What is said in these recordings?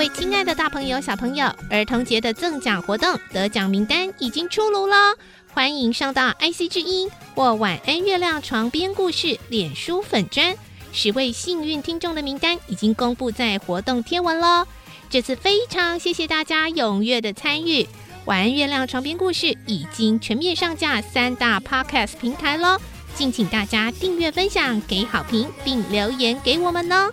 位亲爱的大朋友、小朋友，儿童节的赠奖活动得奖名单已经出炉了，欢迎上到 IC 之音或晚安月亮床边故事脸书粉砖，十位幸运听众的名单已经公布在活动贴文喽。这次非常谢谢大家踊跃的参与，晚安月亮床边故事已经全面上架三大 Podcast 平台喽，敬请大家订阅、分享、给好评，并留言给我们哦。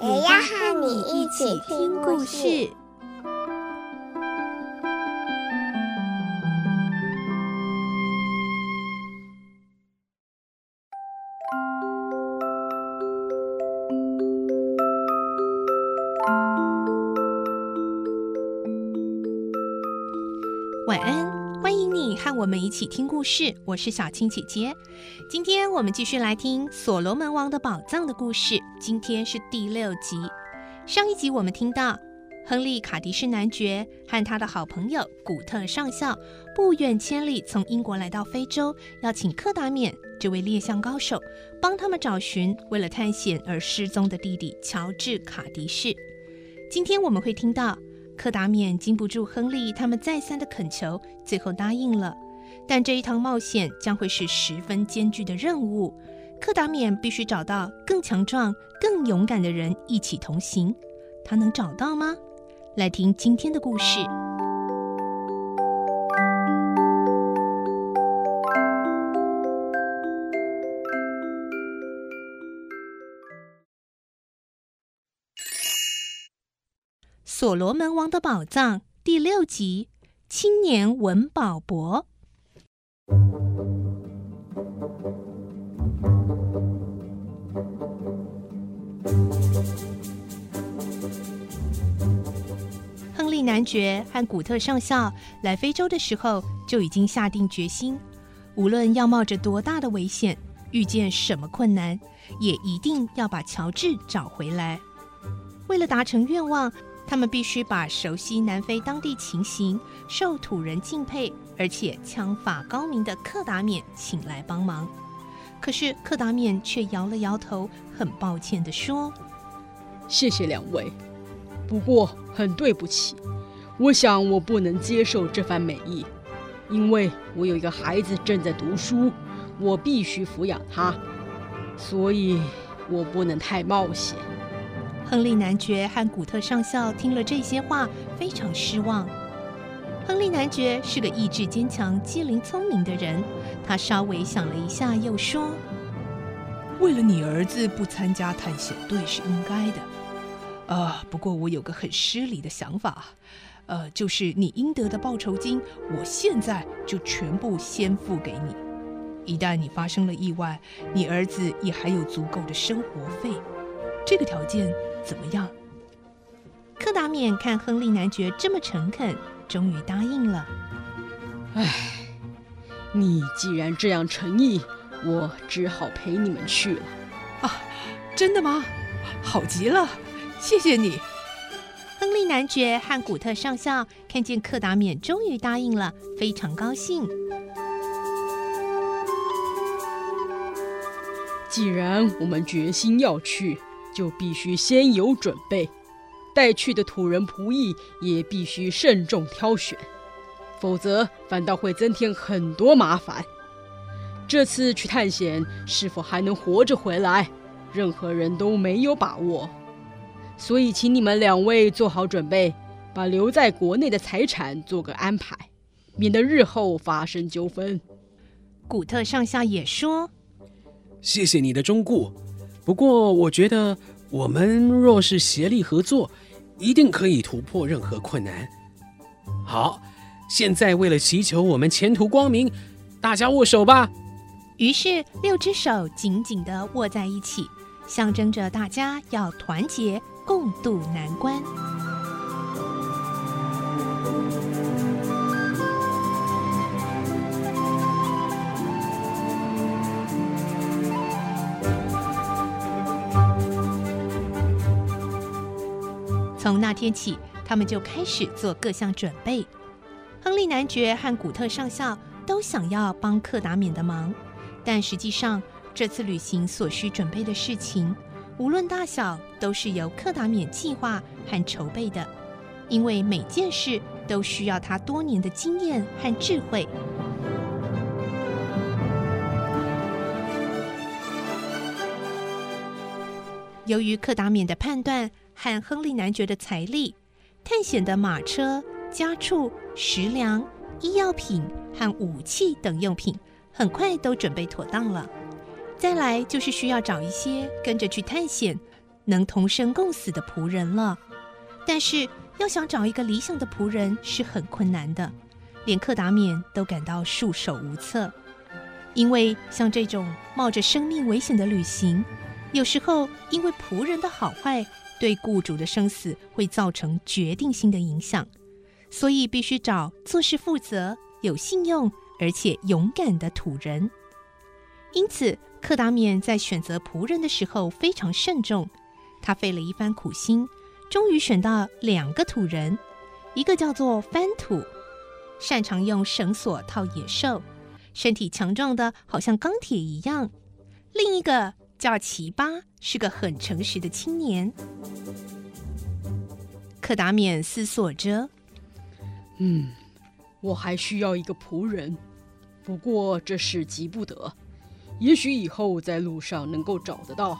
也要和你一起听故事。我们一起听故事。我是小青姐姐。今天我们继续来听《所罗门王的宝藏》的故事。今天是第六集。上一集我们听到，亨利·卡迪士男爵和他的好朋友古特上校不远千里从英国来到非洲，要请克达缅这位猎象高手帮他们找寻为了探险而失踪的弟弟乔治·卡迪士。今天我们会听到，柯达缅经不住亨利他们再三的恳求，最后答应了。但这一趟冒险将会是十分艰巨的任务，克达缅必须找到更强壮、更勇敢的人一起同行。他能找到吗？来听今天的故事。《所罗门王的宝藏》第六集：青年文保博。男爵和古特上校来非洲的时候，就已经下定决心，无论要冒着多大的危险，遇见什么困难，也一定要把乔治找回来。为了达成愿望，他们必须把熟悉南非当地情形、受土人敬佩，而且枪法高明的克达缅请来帮忙。可是克达缅却摇了摇头，很抱歉地说：“谢谢两位，不过很对不起，我想我不能接受这番美意，因为我有一个孩子正在读书，我必须抚养他，所以我不能太冒险。”亨利男爵和古特上校听了这些话，非常失望。亨利男爵是个意志坚强、机灵聪明的人，他稍微想了一下，又说：“为了你儿子不参加探险队是应该的。呃，不过我有个很失礼的想法，呃，就是你应得的报酬金，我现在就全部先付给你。一旦你发生了意外，你儿子也还有足够的生活费。这个条件。”怎么样？柯达冕看亨利男爵这么诚恳，终于答应了。唉，你既然这样诚意，我只好陪你们去了。啊，真的吗？好极了，谢谢你。亨利男爵和古特上校看见克达免终于答应了，非常高兴。既然我们决心要去。就必须先有准备，带去的土人仆役也必须慎重挑选，否则反倒会增添很多麻烦。这次去探险是否还能活着回来，任何人都没有把握。所以，请你们两位做好准备，把留在国内的财产做个安排，免得日后发生纠纷。古特上校也说：“谢谢你的忠顾。”不过，我觉得我们若是协力合作，一定可以突破任何困难。好，现在为了祈求我们前途光明，大家握手吧。于是，六只手紧紧地握在一起，象征着大家要团结，共度难关。从那天起，他们就开始做各项准备。亨利男爵和古特上校都想要帮克达缅的忙，但实际上，这次旅行所需准备的事情，无论大小，都是由克达缅计划和筹备的，因为每件事都需要他多年的经验和智慧。由于克达缅的判断。和亨利男爵的财力，探险的马车、家畜、食粮、医药品和武器等用品，很快都准备妥当了。再来就是需要找一些跟着去探险、能同生共死的仆人了。但是要想找一个理想的仆人是很困难的，连克达缅都感到束手无策。因为像这种冒着生命危险的旅行，有时候因为仆人的好坏。对雇主的生死会造成决定性的影响，所以必须找做事负责、有信用而且勇敢的土人。因此，克达缅在选择仆人的时候非常慎重。他费了一番苦心，终于选到两个土人，一个叫做翻土，擅长用绳索套野兽，身体强壮的好像钢铁一样；另一个。叫奇巴，是个很诚实的青年。克达缅思索着：“嗯，我还需要一个仆人，不过这事急不得，也许以后在路上能够找得到。”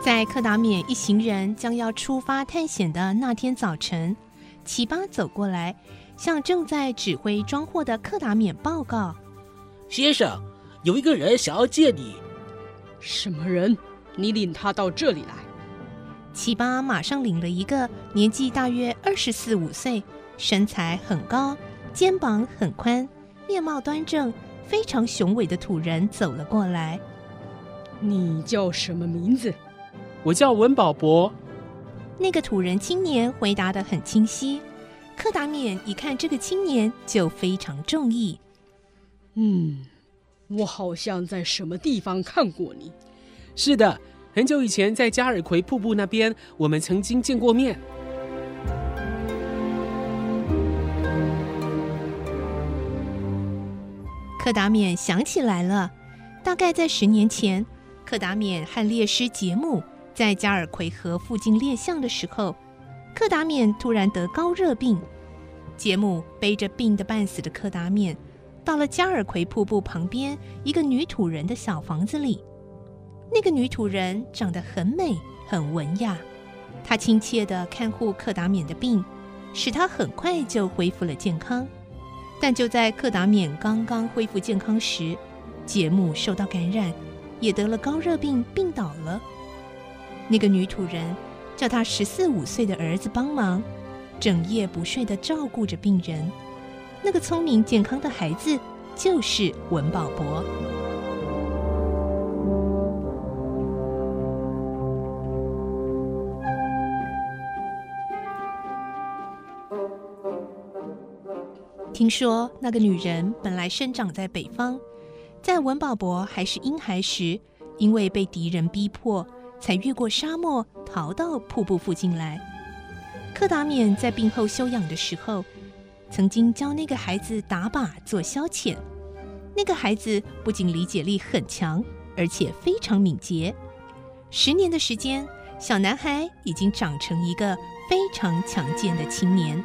在克达缅一行人将要出发探险的那天早晨。奇巴走过来，向正在指挥装货的克达缅报告：“先生，有一个人想要见你。”“什么人？你领他到这里来。”奇巴马上领了一个年纪大约二十四五岁、身材很高、肩膀很宽、面貌端正、非常雄伟的土人走了过来。“你叫什么名字？”“我叫文保博。”那个土人青年回答得很清晰。柯达冕一看这个青年就非常中意。嗯，我好像在什么地方看过你。是的，很久以前在加尔奎瀑布那边，我们曾经见过面。克达缅想起来了，大概在十年前，克达缅和猎师杰姆。在加尔奎河附近猎象的时候，克达缅突然得高热病。杰姆背着病得半死的克达缅，到了加尔奎瀑布旁边一个女土人的小房子里。那个女土人长得很美，很文雅。她亲切地看护克达缅的病，使他很快就恢复了健康。但就在克达缅刚刚恢复健康时，杰姆受到感染，也得了高热病，病倒了。那个女土人叫她十四五岁的儿子帮忙，整夜不睡地照顾着病人。那个聪明健康的孩子就是文保博。听说那个女人本来生长在北方，在文保博还是婴孩时，因为被敌人逼迫。才越过沙漠逃到瀑布附近来。克达缅在病后休养的时候，曾经教那个孩子打靶做消遣。那个孩子不仅理解力很强，而且非常敏捷。十年的时间，小男孩已经长成一个非常强健的青年。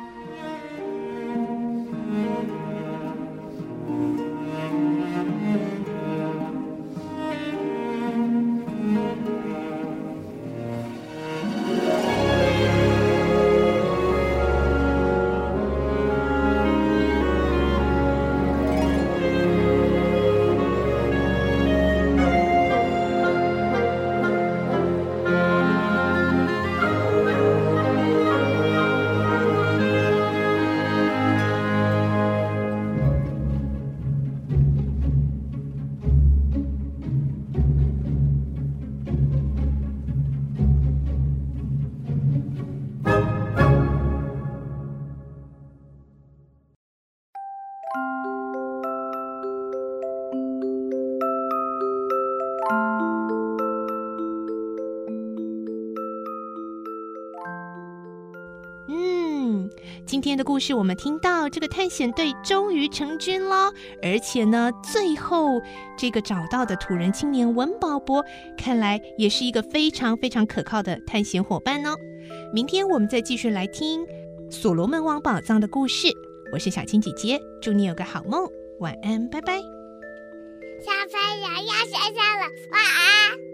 今天的故事，我们听到这个探险队终于成军了，而且呢，最后这个找到的土人青年文保博，看来也是一个非常非常可靠的探险伙伴哦。明天我们再继续来听所罗门王宝藏的故事。我是小青姐姐，祝你有个好梦，晚安，拜拜。小朋友要睡觉了，晚安。